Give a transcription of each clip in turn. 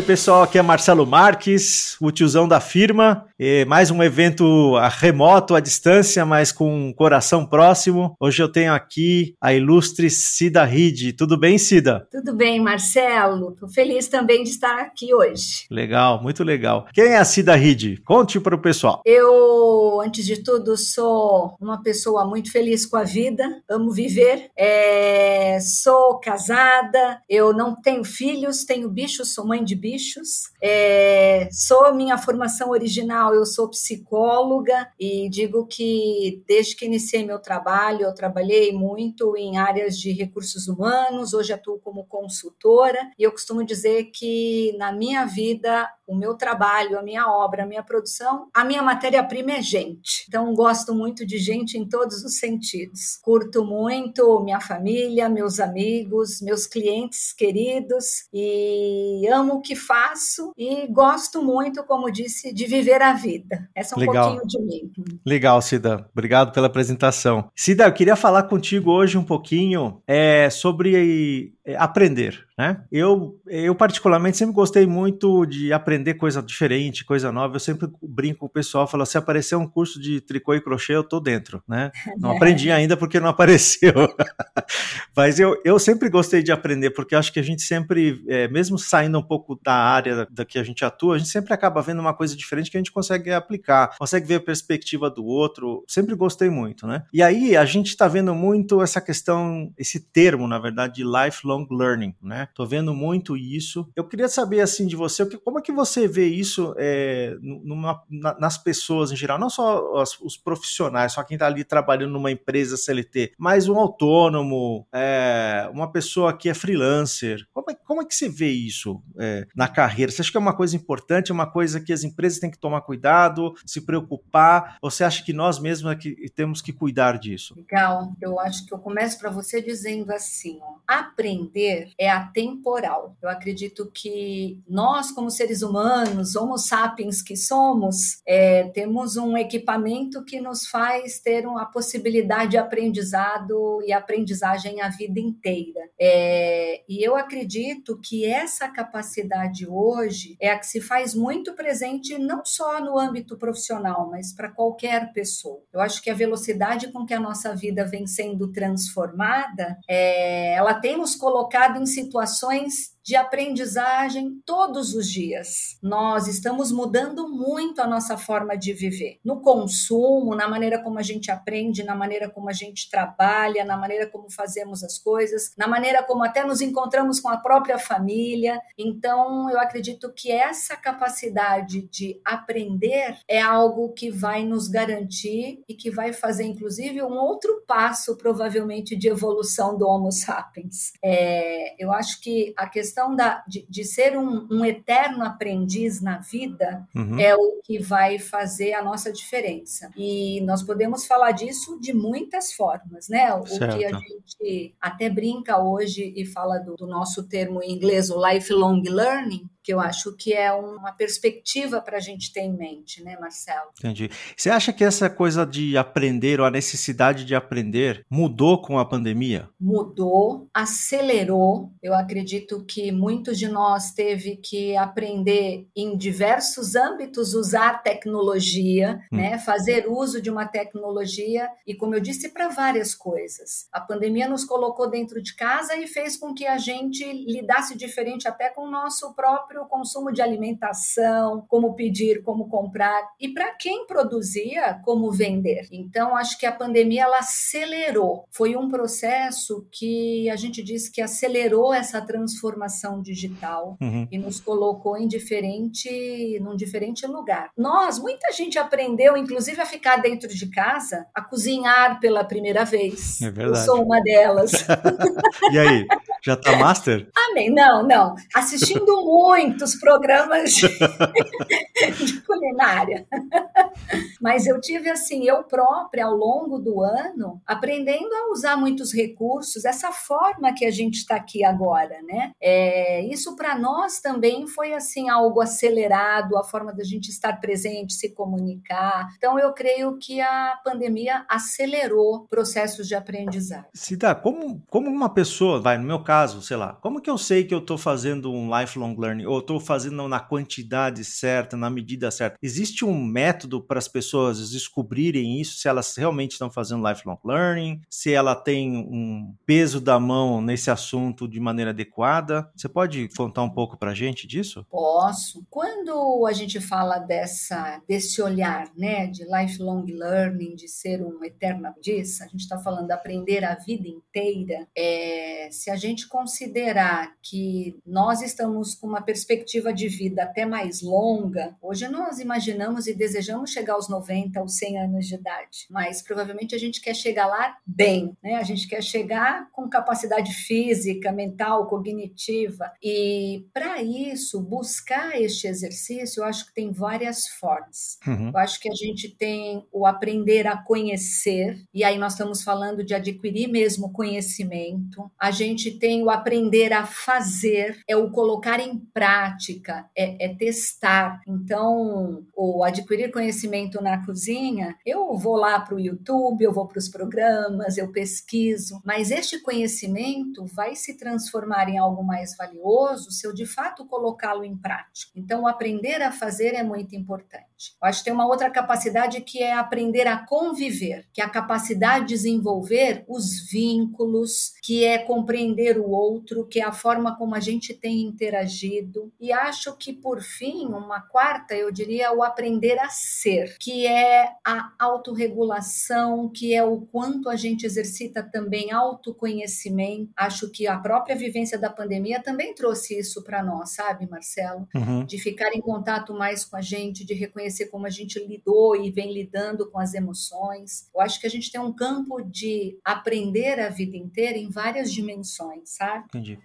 Oi, pessoal, aqui é Marcelo Marques, o tiozão da firma. E mais um evento remoto, à distância, mas com um coração próximo. Hoje eu tenho aqui a ilustre Cida Ride. Tudo bem, Cida? Tudo bem, Marcelo. Estou feliz também de estar aqui hoje. Legal, muito legal. Quem é a Cida Ride? Conte para o pessoal. Eu, antes de tudo, sou uma pessoa muito feliz com a vida, amo viver. É, sou casada, eu não tenho filhos, tenho bichos, sou mãe de bichos. É, sou minha formação original, eu sou psicóloga e digo que desde que iniciei meu trabalho, eu trabalhei muito em áreas de recursos humanos, hoje atuo como consultora e eu costumo dizer que na minha vida, o meu trabalho, a minha obra, a minha produção, a minha matéria-prima é gente. Então, gosto muito de gente em todos os sentidos. Curto muito minha família, meus amigos, meus clientes queridos e amo o que faço e gosto muito, como disse, de viver a vida. Essa é um Legal. pouquinho de mim. Legal, Cida. Obrigado pela apresentação. Cida, eu queria falar contigo hoje um pouquinho é, sobre aprender. Né? Eu, eu, particularmente, sempre gostei muito de aprender coisa diferente, coisa nova. Eu sempre brinco com o pessoal, falo, se aparecer um curso de tricô e crochê, eu tô dentro, né? Não aprendi ainda porque não apareceu. Mas eu, eu sempre gostei de aprender, porque acho que a gente sempre, é, mesmo saindo um pouco da área da, da, que a gente atua, a gente sempre acaba vendo uma coisa diferente que a gente consegue aplicar, consegue ver a perspectiva do outro. Sempre gostei muito, né? E aí a gente está vendo muito essa questão, esse termo, na verdade, de lifelong learning, né? Tô vendo muito isso. Eu queria saber assim de você, como é que você vê isso é, numa, na, nas pessoas em geral, não só os, os profissionais, só quem está ali trabalhando numa empresa CLT, mas um autônomo, é, uma pessoa que é freelancer. Como é, como é que você vê isso é, na carreira? Você acha que é uma coisa importante, é uma coisa que as empresas têm que tomar cuidado, se preocupar? Ou você acha que nós mesmos é que temos que cuidar disso? Legal. Eu acho que eu começo para você dizendo assim: ó, é a temporal. Eu acredito que nós, como seres humanos, homo sapiens que somos, é, temos um equipamento que nos faz ter a possibilidade de aprendizado e aprendizagem a vida inteira. É, e eu acredito que essa capacidade hoje é a que se faz muito presente não só no âmbito profissional, mas para qualquer pessoa. Eu acho que a velocidade com que a nossa vida vem sendo transformada, é, ela tem nos colocado em situações de aprendizagem todos os dias. Nós estamos mudando muito a nossa forma de viver. No consumo, na maneira como a gente aprende, na maneira como a gente trabalha, na maneira como fazemos as coisas, na maneira como até nos encontramos com a própria família. Então, eu acredito que essa capacidade de aprender é algo que vai nos garantir e que vai fazer, inclusive, um outro passo, provavelmente, de evolução do Homo sapiens. É, eu acho que a questão questão da, de, de ser um, um, eterno aprendiz na vida uhum. é o que vai fazer a nossa diferença. E nós podemos falar disso de muitas formas, né? O certo. que a gente até brinca hoje e fala do, do nosso termo em inglês, o lifelong learning, que eu acho que é uma perspectiva para a gente ter em mente, né, Marcelo? Entendi. Você acha que essa coisa de aprender ou a necessidade de aprender mudou com a pandemia? Mudou, acelerou. Eu acredito que muitos de nós teve que aprender em diversos âmbitos usar tecnologia, hum. né, fazer uso de uma tecnologia e, como eu disse, para várias coisas. A pandemia nos colocou dentro de casa e fez com que a gente lidasse diferente até com o nosso próprio próprio consumo de alimentação, como pedir, como comprar e para quem produzia, como vender. Então, acho que a pandemia ela acelerou. Foi um processo que a gente diz que acelerou essa transformação digital uhum. e nos colocou em diferente, num diferente lugar. Nós, muita gente aprendeu, inclusive, a ficar dentro de casa, a cozinhar pela primeira vez. É verdade. Eu sou uma delas. e aí, já tá master? Amém. Não, não. Assistindo muito muitos programas de, de culinária. Mas eu tive assim, eu própria, ao longo do ano, aprendendo a usar muitos recursos, essa forma que a gente está aqui agora, né? É, isso para nós também foi assim algo acelerado, a forma da gente estar presente, se comunicar. Então eu creio que a pandemia acelerou processos de aprendizagem. Cida, como, como uma pessoa, vai, no meu caso, sei lá, como que eu sei que eu estou fazendo um lifelong learning? Ou estou fazendo na quantidade certa, na medida certa. Existe um método para as pessoas descobrirem isso, se elas realmente estão fazendo lifelong learning, se ela tem um peso da mão nesse assunto de maneira adequada? Você pode contar um pouco para a gente disso? Posso. Quando a gente fala dessa, desse olhar, né, de lifelong learning, de ser um eterno aprendiz, a gente está falando de aprender a vida inteira. É, se a gente considerar que nós estamos com uma perspectiva de vida até mais longa, hoje nós imaginamos e desejamos chegar aos 90, aos 100 anos de idade, mas provavelmente a gente quer chegar lá bem, né? A gente quer chegar com capacidade física, mental, cognitiva. E para isso, buscar este exercício, eu acho que tem várias formas. Uhum. Eu acho que a gente tem o aprender a conhecer, e aí nós estamos falando de adquirir mesmo conhecimento. A gente tem o aprender a fazer, é o colocar em prática, é, é testar. Então, o adquirir conhecimento na cozinha, eu vou lá para o YouTube, eu vou para os programas, eu pesquiso, mas este conhecimento vai se transformar em algo mais valioso se eu de fato colocá-lo em prática. Então, aprender a fazer é muito importante. Eu acho que tem uma outra capacidade que é aprender a conviver, que é a capacidade de desenvolver os vínculos, que é compreender o outro, que é a forma como a gente tem interagido. E acho que, por fim, uma quarta, eu diria, o aprender a ser, que é a autorregulação, que é o quanto a gente exercita também autoconhecimento. Acho que a própria vivência da pandemia também trouxe isso para nós, sabe, Marcelo? Uhum. De ficar em contato mais com a gente, de reconhecer como a gente lidou e vem lidando com as emoções. Eu acho que a gente tem um campo de aprender a vida inteira em várias dimensões, sabe? Entendi.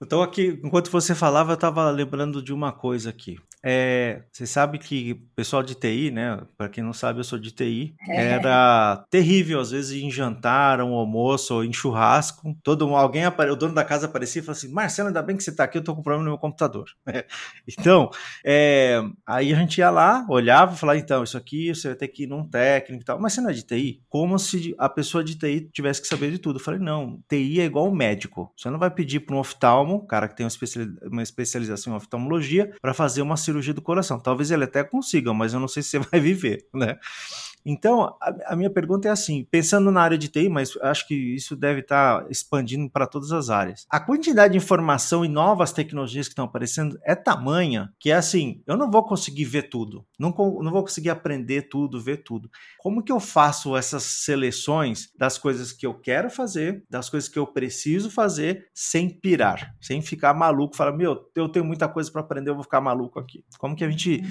Então, aqui, enquanto você falava, eu estava lembrando de uma coisa aqui. É, você sabe que pessoal de TI, né? Para quem não sabe, eu sou de TI. É. Era terrível, às vezes, em jantar, um almoço ou em churrasco. Todo alguém, o dono da casa aparecia e falava assim: Marcelo, ainda bem que você está aqui, eu estou com problema no meu computador. então, é, aí a gente ia lá, olhava e falava: então, isso aqui você vai ter que ir num técnico e tal. Mas você não é de TI? Como se a pessoa de TI tivesse que saber de tudo. Eu falei: não, TI é igual médico. Você não vai pedir para um oftalmo, cara que tem uma especialização em oftalmologia, para fazer uma cirurgia cirurgia do coração. Talvez ele até consiga, mas eu não sei se você vai viver, né? Então, a, a, minha pergunta é assim: pensando na área de TI, mas acho que isso deve estar tá expandindo para todas as áreas. A quantidade de informação e novas tecnologias que estão aparecendo é tamanha que é assim: eu não vou conseguir ver tudo, não, não vou conseguir aprender tudo, ver tudo. Como que eu faço essas seleções das coisas que eu quero fazer, das coisas que eu preciso fazer, sem pirar, sem ficar maluco? Falar, meu, eu tenho muita coisa para aprender, eu vou ficar maluco aqui. Como que a gente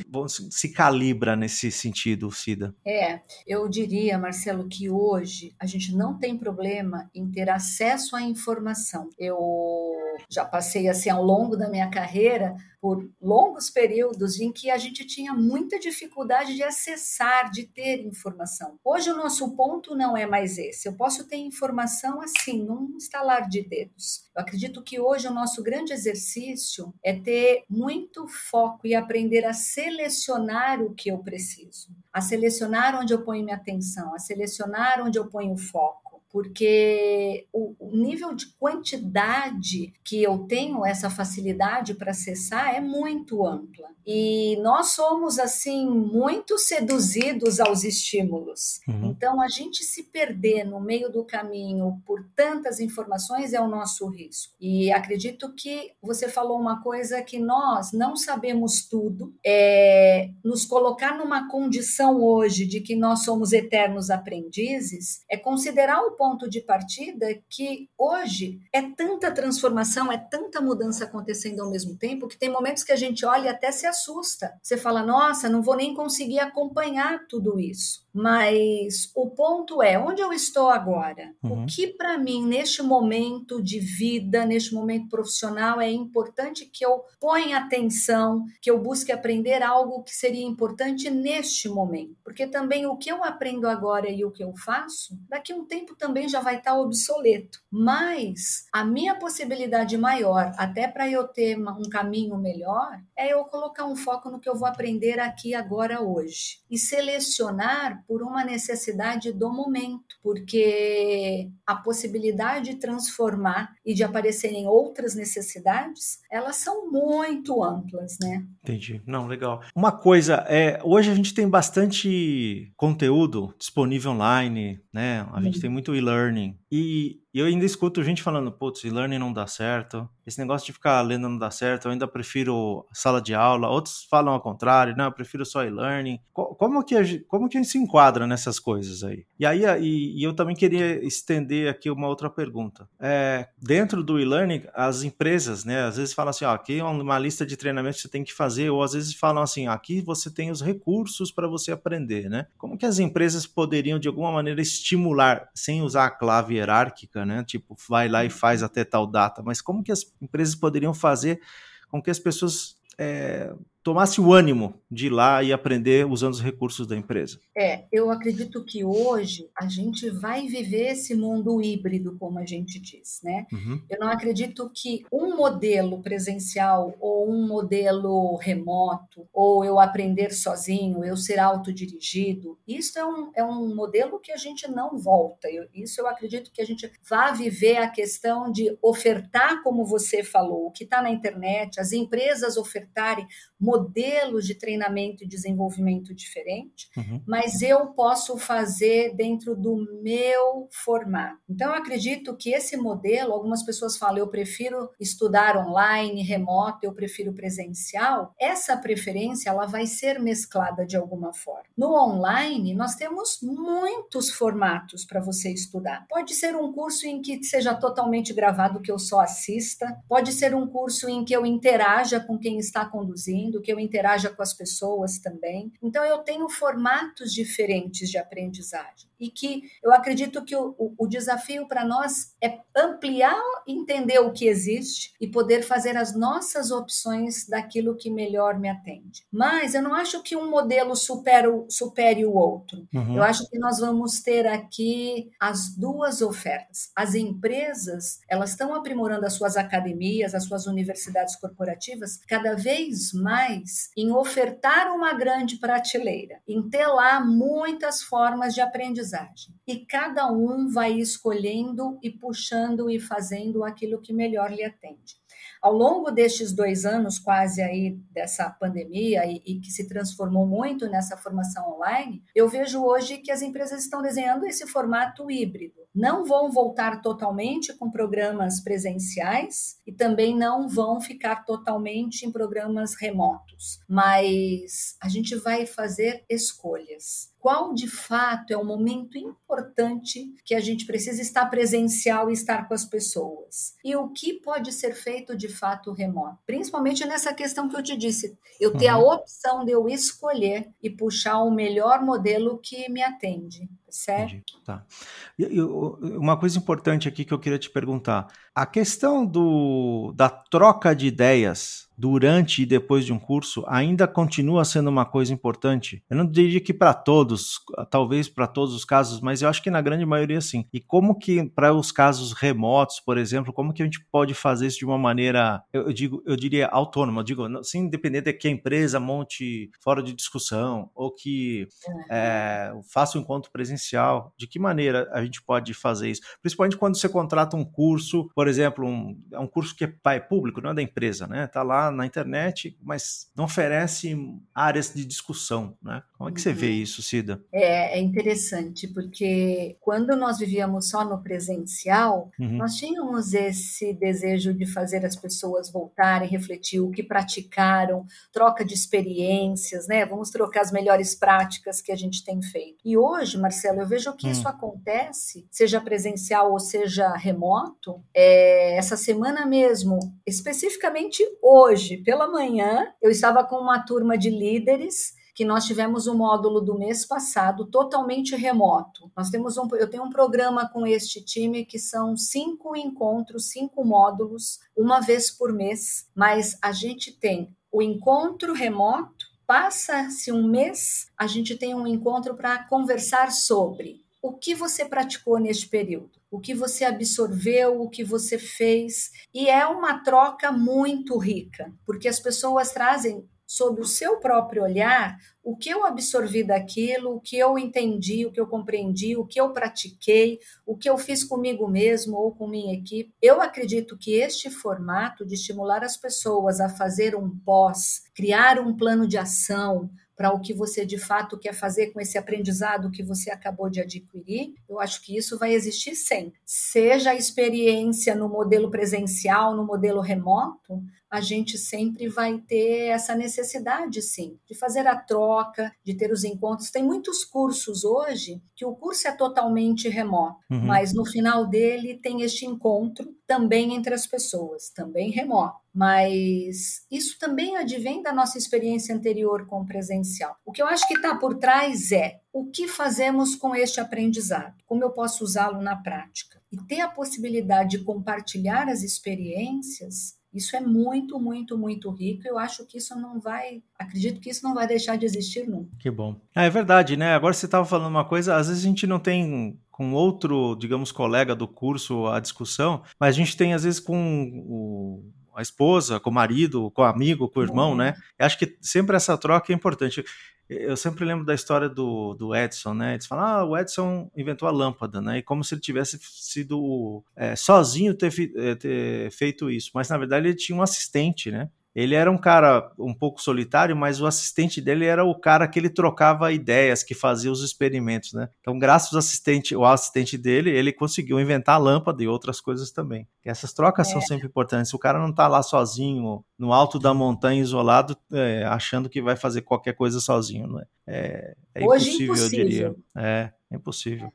se calibra nesse sentido, Cida? É, eu diria, Marcelo, que hoje a gente não tem problema em ter acesso à informação. Eu já passei assim ao longo da minha carreira por longos períodos em que a gente tinha muita dificuldade de acessar, de ter informação. Hoje o nosso ponto não é mais esse. Eu posso ter informação assim, num estalar de dedos. Eu acredito que hoje o nosso grande exercício é ter muito foco e aprender a selecionar o que eu preciso, a selecionar onde eu ponho minha atenção, a selecionar onde eu ponho o foco porque o, nível de quantidade que eu tenho essa facilidade para acessar é muito ampla. E nós somos, assim, muito seduzidos aos estímulos. Uhum. Então, a gente se perder no meio do caminho por tantas informações é o nosso risco. E acredito que você falou uma coisa que nós não sabemos tudo. É nos colocar numa condição hoje de que nós somos eternos aprendizes é considerar o ponto de partida que hoje é tanta transformação, é tanta mudança acontecendo ao mesmo tempo que tem momentos que a gente olha e até se assusta. Você fala, nossa, não vou nem conseguir acompanhar tudo isso. Mas o ponto é, onde eu estou agora? Uhum. O que para mim, neste momento de vida, neste momento profissional, é importante que eu ponha atenção, que eu busque aprender algo que seria importante neste momento. Porque também o que eu aprendo agora e o que eu faço, daqui a um tempo também já vai estar obsoleto. Mas a minha possibilidade maior, até para eu ter um caminho melhor, é eu colocar um foco no que eu vou aprender aqui agora hoje. E selecionar por uma necessidade do momento, porque a possibilidade de transformar e de aparecerem outras necessidades, elas são muito amplas, né? Entendi. Não, legal. Uma coisa, é, hoje a gente tem bastante conteúdo disponível online, né? A gente tem muito e-learning. E eu ainda escuto gente falando, putz, e-learning não dá certo, esse negócio de ficar lendo não dá certo, eu ainda prefiro sala de aula. Outros falam ao contrário, não, eu prefiro só e-learning. Como que, a, como que a gente se enquadra nessas coisas aí? E aí, e, e eu também queria estender aqui uma outra pergunta. É, dentro do e-learning, as empresas, né, às vezes falam assim, ó, aqui é uma lista de treinamentos que você tem que fazer, ou às vezes falam assim, aqui você tem os recursos para você aprender, né? Como que as empresas poderiam, de alguma maneira, estimular, sem usar a clave hierárquica, né? Tipo, vai lá e faz até tal data. Mas como que as empresas poderiam fazer com que as pessoas é, tomasse o ânimo de ir lá e aprender usando os recursos da empresa? É, eu acredito que hoje a gente vai viver esse mundo híbrido, como a gente diz, né? Uhum. Eu não acredito que um modelo presencial ou um modelo remoto, ou eu aprender sozinho, eu ser autodirigido, isso é um, é um modelo que a gente não volta. Eu, isso eu acredito que a gente vai viver a questão de ofertar, como você falou, o que está na internet, as empresas ofertarem modelos de treinamento e desenvolvimento diferente, uhum. mas eu posso fazer dentro do meu formato. Então, eu acredito que esse modelo, algumas pessoas falam, eu prefiro estudar online, remoto, eu prefiro presencial. Essa preferência, ela vai ser mesclada de alguma forma. No online, nós temos muitos formatos para você estudar. Pode ser um curso em que seja totalmente gravado, que eu só assista, pode ser um curso em que eu interaja com quem está conduzindo, que eu interaja com as pessoas também. Então, eu tenho formatos diferentes de aprendizagem e que eu acredito que o, o, o desafio para nós é ampliar, entender o que existe e poder fazer as nossas opções daquilo que melhor me atende. Mas eu não acho que um modelo supere, supere o outro. Uhum. Eu acho que nós vamos ter aqui as duas ofertas. As empresas, elas estão aprimorando as suas academias, as suas universidades corporativas cada vez mais em ofertar uma grande prateleira, em ter lá muitas formas de aprendizagem. E cada um vai escolhendo e puxando e fazendo aquilo que melhor lhe atende. Ao longo destes dois anos, quase aí dessa pandemia e, e, que se transformou muito nessa formação online, eu vejo hoje que as empresas estão desenhando esse formato híbrido. Não vão voltar totalmente com programas presenciais e também não vão ficar totalmente em programas remotos, mas a gente vai fazer escolhas qual de fato é o momento importante que a gente precisa estar presencial e estar com as pessoas. E o que pode ser feito de fato remoto. Principalmente nessa questão que eu te disse, eu ter uhum. a opção de eu escolher e puxar o melhor modelo que me atende certo? Tá. E, e, uma coisa importante aqui que eu queria te perguntar: a questão do, da troca de ideias durante e depois de um curso ainda continua sendo uma coisa importante. Eu não diria que para todos, talvez para todos os casos, mas eu acho que na grande maioria sim. E como que para os casos remotos, por exemplo, como que a gente pode fazer isso de uma maneira, eu digo, eu diria autônoma, eu digo, sem depender de que a empresa monte fora de discussão ou que é, faça um encontro presencial de que maneira a gente pode fazer isso? Principalmente quando você contrata um curso, por exemplo, um, é um curso que é público, não é da empresa, né? Está lá na internet, mas não oferece áreas de discussão, né? Como é que você vê uhum. isso, Cida? É, é interessante, porque quando nós vivíamos só no presencial, uhum. nós tínhamos esse desejo de fazer as pessoas voltarem, refletir o que praticaram, troca de experiências, né? Vamos trocar as melhores práticas que a gente tem feito. E hoje, Marcelo, eu vejo que hum. isso acontece, seja presencial ou seja remoto. É, essa semana mesmo, especificamente hoje, pela manhã, eu estava com uma turma de líderes que nós tivemos um módulo do mês passado totalmente remoto. Nós temos um, eu tenho um programa com este time que são cinco encontros, cinco módulos, uma vez por mês, mas a gente tem o encontro remoto Passa-se um mês, a gente tem um encontro para conversar sobre o que você praticou neste período, o que você absorveu, o que você fez. E é uma troca muito rica, porque as pessoas trazem sob o seu próprio olhar, o que eu absorvi daquilo, o que eu entendi, o que eu compreendi, o que eu pratiquei, o que eu fiz comigo mesmo ou com minha equipe. Eu acredito que este formato de estimular as pessoas a fazer um pós, criar um plano de ação, para o que você de fato quer fazer com esse aprendizado que você acabou de adquirir, eu acho que isso vai existir sempre. Seja a experiência no modelo presencial, no modelo remoto, a gente sempre vai ter essa necessidade, sim, de fazer a troca, de ter os encontros. Tem muitos cursos hoje que o curso é totalmente remoto, uhum. mas no final dele tem este encontro também entre as pessoas, também remoto. Mas isso também advém da nossa experiência anterior com o presencial. O que eu acho que está por trás é o que fazemos com este aprendizado? Como eu posso usá-lo na prática? E ter a possibilidade de compartilhar as experiências isso é muito, muito, muito rico. Eu acho que isso não vai, acredito que isso não vai deixar de existir nunca. Que bom. É, é verdade, né? Agora você estava falando uma coisa, às vezes a gente não tem com outro, digamos, colega do curso a discussão, mas a gente tem às vezes com o a esposa, com o marido, com o amigo, com o irmão, uhum. né? Eu acho que sempre essa troca é importante. Eu sempre lembro da história do, do Edson, né? Eles falam, ah, o Edson inventou a lâmpada, né? E como se ele tivesse sido é, sozinho ter, é, ter feito isso. Mas na verdade ele tinha um assistente, né? Ele era um cara um pouco solitário, mas o assistente dele era o cara que ele trocava ideias, que fazia os experimentos, né? Então, graças ao assistente, ao assistente dele, ele conseguiu inventar a lâmpada e outras coisas também. E essas trocas é. são sempre importantes. O cara não está lá sozinho, no alto da montanha, isolado, é, achando que vai fazer qualquer coisa sozinho, não é? É, é impossível, impossível, eu diria. É, é impossível.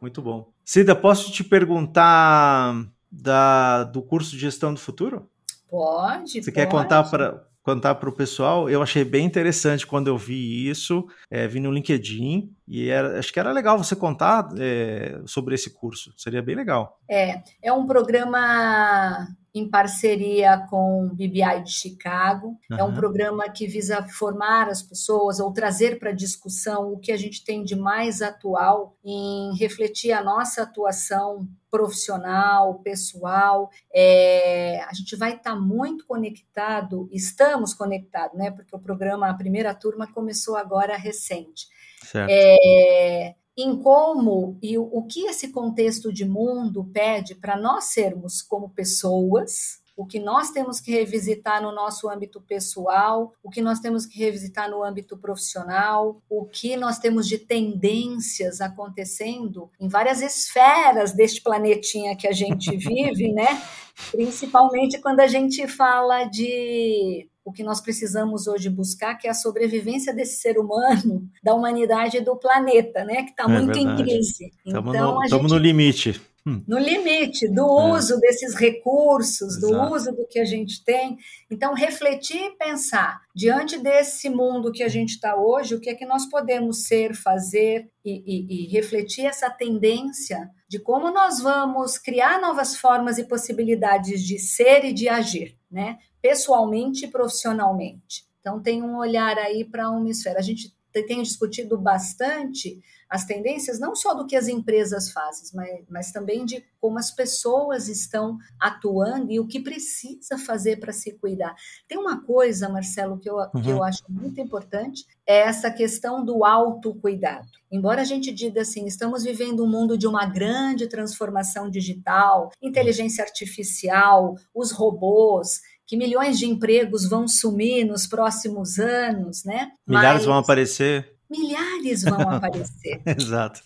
Muito bom. Cida, posso te perguntar da, do curso de gestão do futuro? Pode. Você pode. quer contar para contar para o pessoal? Eu achei bem interessante quando eu vi isso, é, vi no LinkedIn e era, acho que era legal você contar é, sobre esse curso. Seria bem legal. É, é um programa em parceria com o BBI de Chicago. Uhum. É um programa que visa formar as pessoas ou trazer para discussão o que a gente tem de mais atual em refletir a nossa atuação profissional, pessoal. É, a gente vai estar tá muito conectado, estamos conectados, né? Porque o programa, a primeira turma começou agora recente. Certo. É, em como e o, que esse contexto de mundo pede para nós sermos como pessoas, o que nós temos que revisitar no nosso âmbito pessoal, o que nós temos que revisitar no âmbito profissional, o que nós temos de tendências acontecendo em várias esferas deste planetinha que a gente vive, né? Principalmente quando a gente fala de o que nós precisamos hoje buscar, que é a sobrevivência desse ser humano, da humanidade e do planeta, né? Que está é muito verdade. em crise. Estamos então, no, gente, no limite. Hum. No limite do é. uso desses recursos, Exato. do uso do que a gente tem. Então, refletir e pensar, diante desse mundo que a gente está hoje, o que é que nós podemos ser, fazer e, e, e refletir essa tendência de como nós vamos criar novas formas e possibilidades de ser e de agir, né? pessoalmente e profissionalmente. Então, tem um olhar aí para uma esfera. A gente tem discutido bastante as tendências, não só do que as empresas fazem, mas, mas também de como as pessoas estão atuando e o que precisa fazer para se cuidar. Tem uma coisa, Marcelo, que eu, uhum. que eu acho muito importante, é essa questão do autocuidado. Embora a gente diga assim, estamos vivendo um mundo de uma grande transformação digital, inteligência artificial, os robôs, que milhões de empregos vão sumir nos próximos anos, né? Milhares Mas vão aparecer. Milhares vão aparecer. Exato.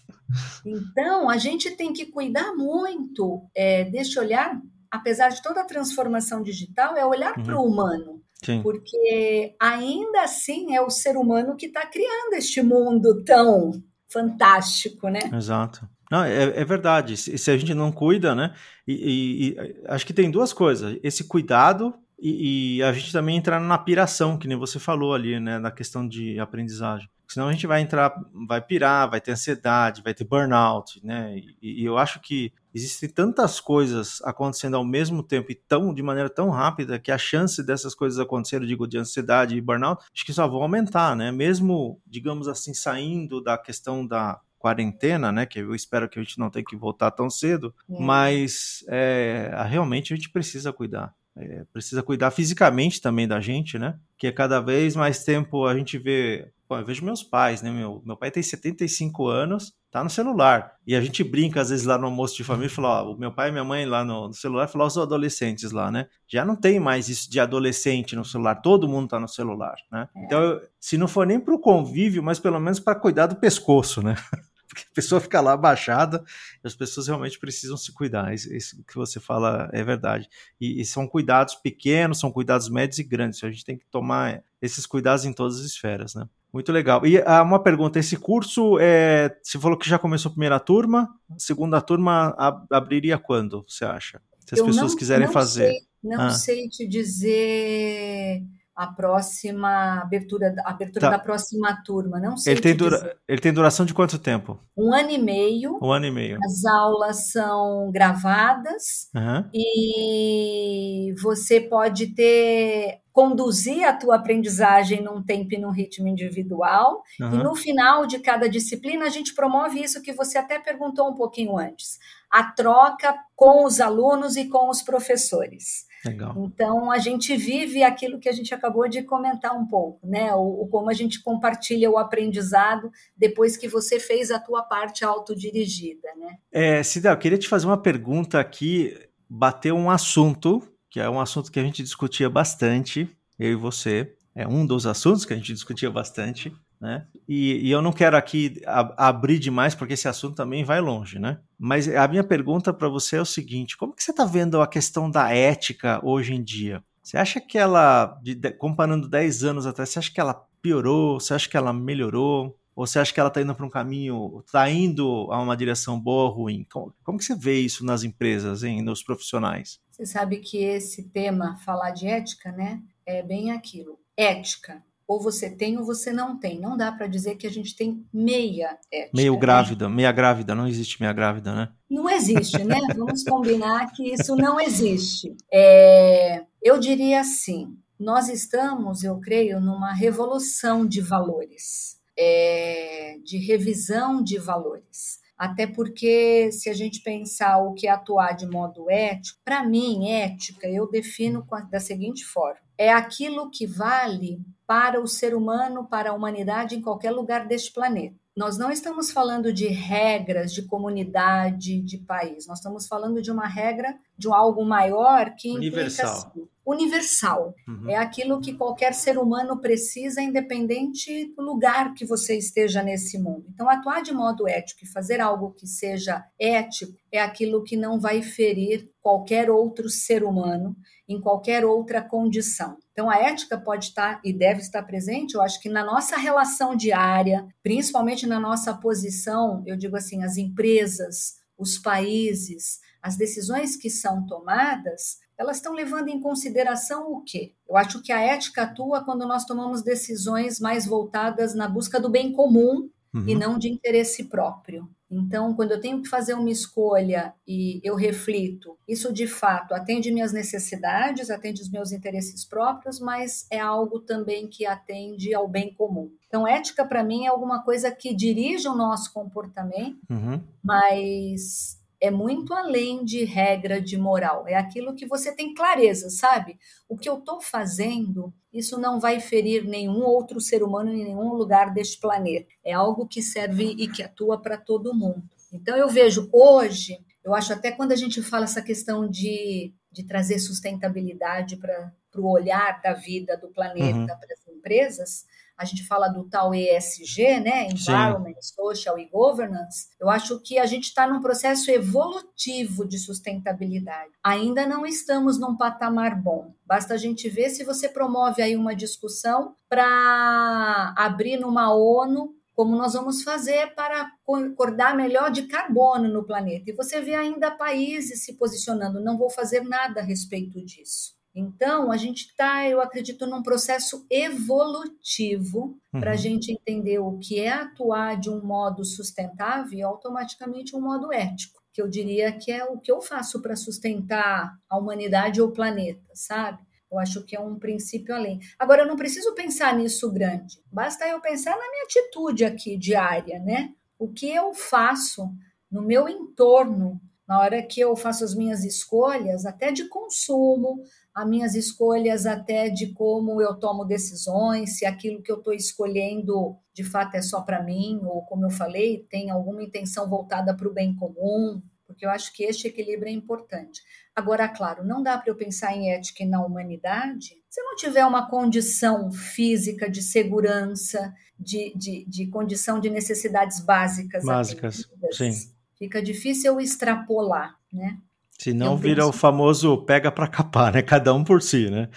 Então, a gente tem que cuidar muito é, deste olhar, apesar de toda a transformação digital, é olhar uhum. para o humano. Sim. Porque ainda assim é o ser humano que está criando este mundo tão fantástico, né? Exato. Não, é, é, verdade. Se, se, a gente não cuida, né? E, e, e, acho que tem duas coisas. Esse cuidado e, e, a gente também entrar na piração, que nem você falou ali, né, na questão de aprendizagem. Senão a gente vai entrar, vai pirar, vai ter ansiedade, vai ter burnout, né? E, e eu acho que existem tantas coisas acontecendo ao mesmo tempo e tão de maneira tão rápida que a chance dessas coisas acontecerem, digo, de ansiedade e burnout, acho que só vão aumentar, né? Mesmo, digamos assim, saindo da questão da quarentena, né? Que eu espero que a gente não tenha que voltar tão cedo, é. mas é, realmente a gente precisa cuidar. É, precisa cuidar fisicamente também da gente, né? Que é cada vez mais tempo a gente vê. Bom, eu vejo meus pais, né? Meu, meu pai tem 75 anos, tá no celular. E a gente brinca, às vezes, lá no almoço de família, fala, ó, o meu pai e minha mãe lá no, no celular, falar os adolescentes lá, né? Já não tem mais isso de adolescente no celular, todo mundo tá no celular, né? É. Então, eu, se não for nem para o convívio, mas pelo menos para cuidar do pescoço, né? porque a pessoa fica lá abaixada as pessoas realmente precisam se cuidar. Isso, isso que você fala é verdade. E, e, são cuidados pequenos, são cuidados médios e grandes. A gente tem que tomar esses cuidados em todas as esferas, né? Muito legal. E ah, uma pergunta: esse curso, é, você falou que já começou a primeira turma, a segunda turma ab abriria quando, você acha? Se as Eu pessoas não, quiserem não fazer. Sei, não ah. sei te dizer a próxima abertura, a abertura tá. da próxima turma. Não sei. Ele tem, dura, ele tem duração de quanto tempo? Um ano e meio. Um ano e meio. As aulas são gravadas uhum. e você pode ter conduzir a tua aprendizagem num tempo e num ritmo individual. Uhum. E no final de cada disciplina, a gente promove isso que você até perguntou um pouquinho antes: a troca com os alunos e com os professores. Legal. Então a gente vive aquilo que a gente acabou de comentar um pouco, né? O, o, como a gente compartilha o aprendizado depois que você fez a tua parte autodirigida, né? É, Cida, eu queria te fazer uma pergunta aqui, bater um assunto, que é um assunto que a gente discutia bastante, eu e você. É um dos assuntos que a gente discutia bastante, né? E, e eu não quero aqui a, abrir demais, porque esse assunto também vai longe, né? Mas a minha pergunta para você é o seguinte: como que você está vendo a questão da ética hoje em dia? Você acha que ela, de, comparando 10 anos atrás, você acha que ela piorou? Você acha que ela melhorou? Ou você acha que ela está indo para um caminho, está indo a uma direção boa ou ruim? Como, como que você vê isso nas empresas, hein, nos profissionais? Você sabe que esse tema, falar de ética, né, é bem aquilo. Ética ou você tem ou você não tem. Não dá para dizer que a gente tem meia ética. Meio né? grávida, né? meia grávida, não existe meia grávida, né? Não existe, né? Vamos combinar que isso não existe. É, eu diria assim: nós estamos, eu creio, numa revolução de valores, é, de revisão de valores. Até porque, se a gente pensar o que é atuar de modo ético, para mim, ética eu defino da seguinte forma: é aquilo que vale para o ser humano, para a humanidade em qualquer lugar deste planeta. Nós não estamos falando de regras de comunidade, de país. Nós estamos falando de uma regra de algo maior que universal. implica assim, universal. Uhum. É aquilo que qualquer ser humano precisa, independente do lugar que você esteja nesse mundo. Então, atuar de modo ético e fazer algo que seja ético é aquilo que não vai ferir qualquer outro ser humano em qualquer outra condição. Então, a ética pode estar e deve estar presente, eu acho que na nossa relação diária, principalmente na nossa posição, eu digo assim, as empresas, os países, as decisões que são tomadas, elas estão levando em consideração o quê? Eu acho que a ética atua quando nós tomamos decisões mais voltadas na busca do bem comum uhum. e não de interesse próprio. Então, quando eu tenho que fazer uma escolha e eu reflito, isso de fato atende minhas necessidades, atende os meus interesses próprios, mas é algo também que atende ao bem comum. Então, ética para mim é alguma coisa que dirige o nosso comportamento, uhum. mas é muito além de regra de moral. É aquilo que você tem clareza, sabe? O que eu estou fazendo, isso não vai ferir nenhum outro ser humano em nenhum lugar deste planeta. É algo que serve e que atua para todo mundo. Então eu vejo hoje, eu acho até quando a gente fala essa questão de, de trazer sustentabilidade para o olhar da vida do planeta uhum. para as empresas, a gente fala do tal ESG, né? Environment, Sim. Social e Governance, eu acho que a gente está num processo evolutivo de sustentabilidade. Ainda não estamos num patamar bom. Basta a gente ver se você promove aí uma discussão para abrir numa ONU como nós vamos fazer para acordar melhor de carbono no planeta. E você vê ainda países se posicionando, não vou fazer nada a respeito disso. Então, a gente está, eu acredito, num processo evolutivo uhum. para a gente entender o que é atuar de um modo sustentável e automaticamente um modo ético, que eu diria que é o que eu faço para sustentar a humanidade ou o planeta, sabe? Eu acho que é um princípio além. Agora, eu não preciso pensar nisso grande, basta eu pensar na minha atitude aqui diária, né? O que eu faço no meu entorno na hora que eu faço as minhas escolhas, até de consumo, as minhas escolhas até de como eu tomo decisões, se aquilo que eu estou escolhendo de fato é só para mim, ou como eu falei, tem alguma intenção voltada para o bem comum, porque eu acho que este equilíbrio é importante. Agora, claro, não dá para eu pensar em ética e na humanidade se não tiver uma condição física de segurança, de, de, de condição de necessidades básicas. Básicas, sim. Fica difícil eu extrapolar, né? Se não vira o famoso pega para capar, né? Cada um por si, né?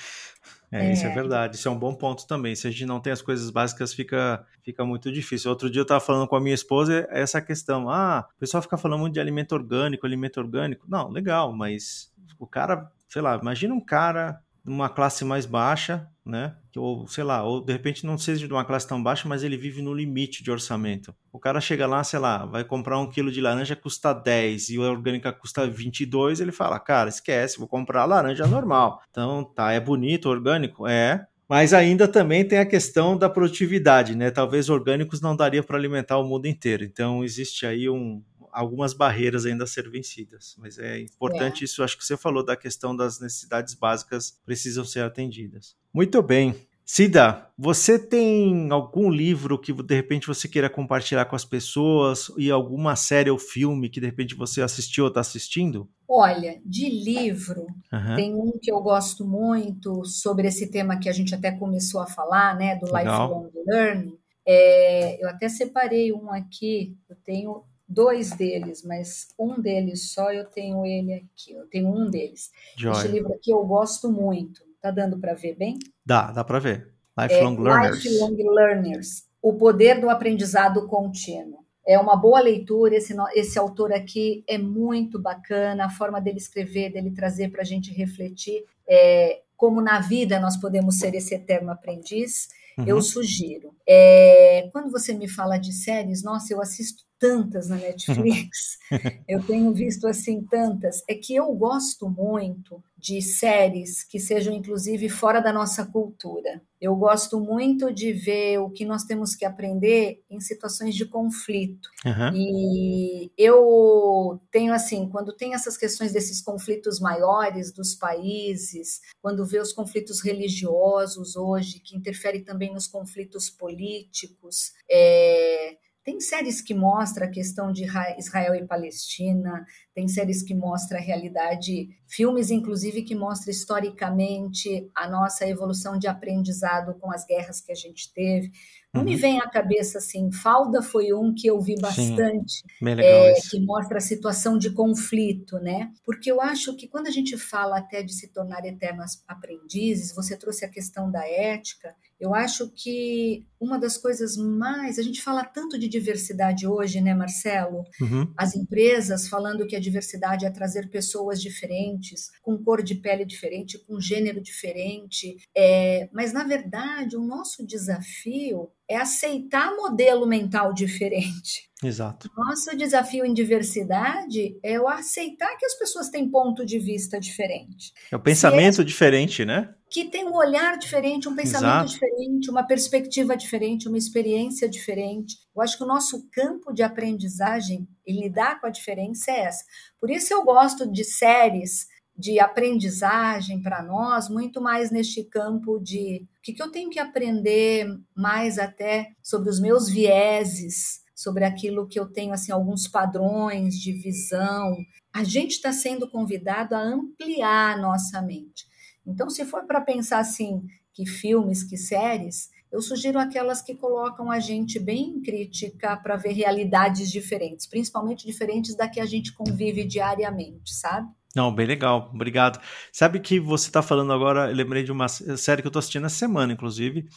É, é, isso é verdade. Isso é um bom ponto também. Se a gente não tem as coisas básicas, fica, fica muito difícil. Outro dia eu estava falando com a minha esposa essa questão. Ah, o pessoal fica falando muito de alimento orgânico, alimento orgânico. Não, legal, mas o cara, sei lá, imagina um cara numa classe mais baixa, né? Ou sei lá, ou de repente não seja de uma classe tão baixa, mas ele vive no limite de orçamento. O cara chega lá, sei lá, vai comprar um quilo de laranja custa 10 e a orgânica custa 22, ele fala, cara, esquece, vou comprar a laranja normal. Então, tá, é bonito, orgânico? É, mas ainda também tem a questão da produtividade, né? Talvez orgânicos não daria para alimentar o mundo inteiro. Então existe aí um, algumas barreiras ainda a ser vencidas. Mas é importante é. isso, acho que você falou da questão das necessidades básicas precisam ser atendidas. Muito bem. Cida, você tem algum livro que de repente você queira compartilhar com as pessoas e alguma série ou filme que de repente você assistiu ou está assistindo? Olha, de livro, uhum. tem um que eu gosto muito sobre esse tema que a gente até começou a falar, né, do Legal. lifelong learning. É, eu até separei um aqui, eu tenho dois deles, mas um deles só eu tenho ele aqui. Eu tenho um deles. Joia. Este livro aqui eu gosto muito. Tá dando para ver bem? Dá, dá para ver. Lifelong é, Learners. Lifelong Learners. O poder do aprendizado contínuo. É uma boa leitura. Esse, esse autor aqui é muito bacana. A forma dele escrever, dele trazer para a gente refletir é, como na vida nós podemos ser esse eterno aprendiz. Uhum. Eu sugiro. É, quando você me fala de séries, nossa, eu assisto tantas na Netflix, eu tenho visto assim tantas, é que eu gosto muito de séries que sejam inclusive fora da nossa cultura. Eu gosto muito de ver o que nós temos que aprender em situações de conflito. Uhum. E eu tenho assim, quando tem essas questões desses conflitos maiores dos países, quando vê os conflitos religiosos hoje, que interferem também nos conflitos políticos, é, tem séries que mostram a questão de Israel e Palestina, tem séries que mostram a realidade, filmes inclusive que mostram historicamente a nossa evolução de aprendizado com as guerras que a gente teve. Não uhum. me vem à cabeça assim, Falda foi um que eu vi bastante, é, que mostra a situação de conflito, né? Porque eu acho que quando a gente fala até de se tornar eternos aprendizes, você trouxe a questão da ética, eu acho que uma das coisas mais. A gente fala tanto de diversidade hoje, né, Marcelo? Uhum. As empresas falando que a diversidade é trazer pessoas diferentes, com cor de pele diferente, com gênero diferente. É, mas, na verdade, o nosso desafio é aceitar modelo mental diferente. Exato. Nosso desafio em diversidade é o aceitar que as pessoas têm ponto de vista diferente. É o pensamento é, diferente, né? Que tem um olhar diferente, um pensamento Exato. diferente, uma perspectiva diferente, uma experiência diferente. Eu acho que o nosso campo de aprendizagem e lidar com a diferença é essa. Por isso eu gosto de séries de aprendizagem para nós, muito mais neste campo de o que, que eu tenho que aprender mais até sobre os meus vieses, sobre aquilo que eu tenho, assim, alguns padrões de visão. A gente está sendo convidado a ampliar a nossa mente. Então, se for para pensar assim, que filmes, que séries, eu sugiro aquelas que colocam a gente bem crítica para ver realidades diferentes, principalmente diferentes da que a gente convive diariamente, sabe? Não, bem legal, obrigado. Sabe que você está falando agora, eu lembrei de uma série que eu estou assistindo essa semana, inclusive.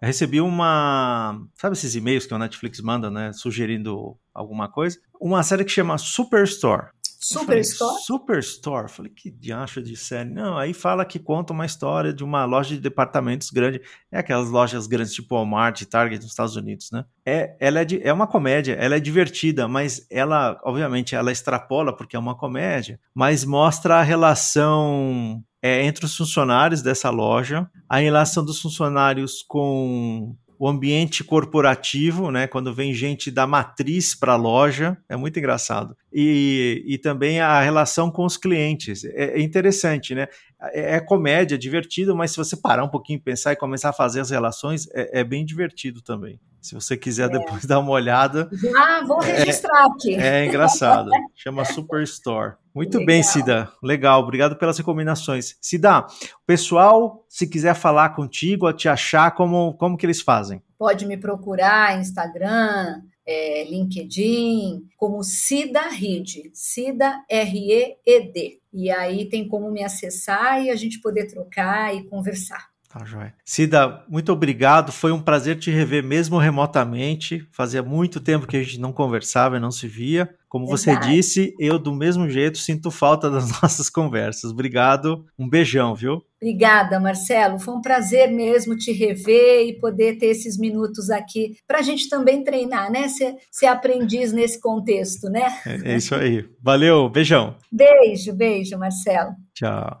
Eu recebi uma. Sabe esses e-mails que o Netflix manda, né? Sugerindo alguma coisa? Uma série que chama Superstore. Superstore? Superstore. Falei, que diacho de série. Não, aí fala que conta uma história de uma loja de departamentos grande. É aquelas lojas grandes tipo Walmart, Target nos Estados Unidos, né? É, ela é, de, é uma comédia, ela é divertida, mas ela, obviamente, ela extrapola porque é uma comédia, mas mostra a relação é, entre os funcionários dessa loja, a relação dos funcionários com o ambiente corporativo, né? Quando vem gente da matriz para a loja, é muito engraçado. E, e também a relação com os clientes. É, é interessante, né? É, é, comédia, é divertido, mas se você parar um pouquinho, pensar e começar a fazer as relações, é, é bem divertido também. Se você quiser é. depois dar uma olhada. Ah, vou é, registrar aqui. É engraçado. Chama Superstore. Muito Legal. bem, Cida. Legal. Obrigado pelas recomendações. Cida, o pessoal, se quiser falar contigo, te achar, como, como que eles fazem? Pode me procurar Instagram, é, LinkedIn, como Cida Reed, Cida R-E-E-D. E aí tem como me acessar e a gente poder trocar e conversar. Tá, joia. Cida, muito obrigado. Foi um prazer te rever mesmo remotamente. Fazia muito tempo que a gente não conversava e não se via. Como Verdade. você disse, eu do mesmo jeito sinto falta das nossas conversas. Obrigado. Um beijão, viu? Obrigada, Marcelo. Foi um prazer mesmo te rever e poder ter esses minutos aqui para a gente também treinar, né? Ser, ser aprendiz nesse contexto, né? É, é isso aí. Valeu, beijão. Beijo, beijo, Marcelo. Tchau.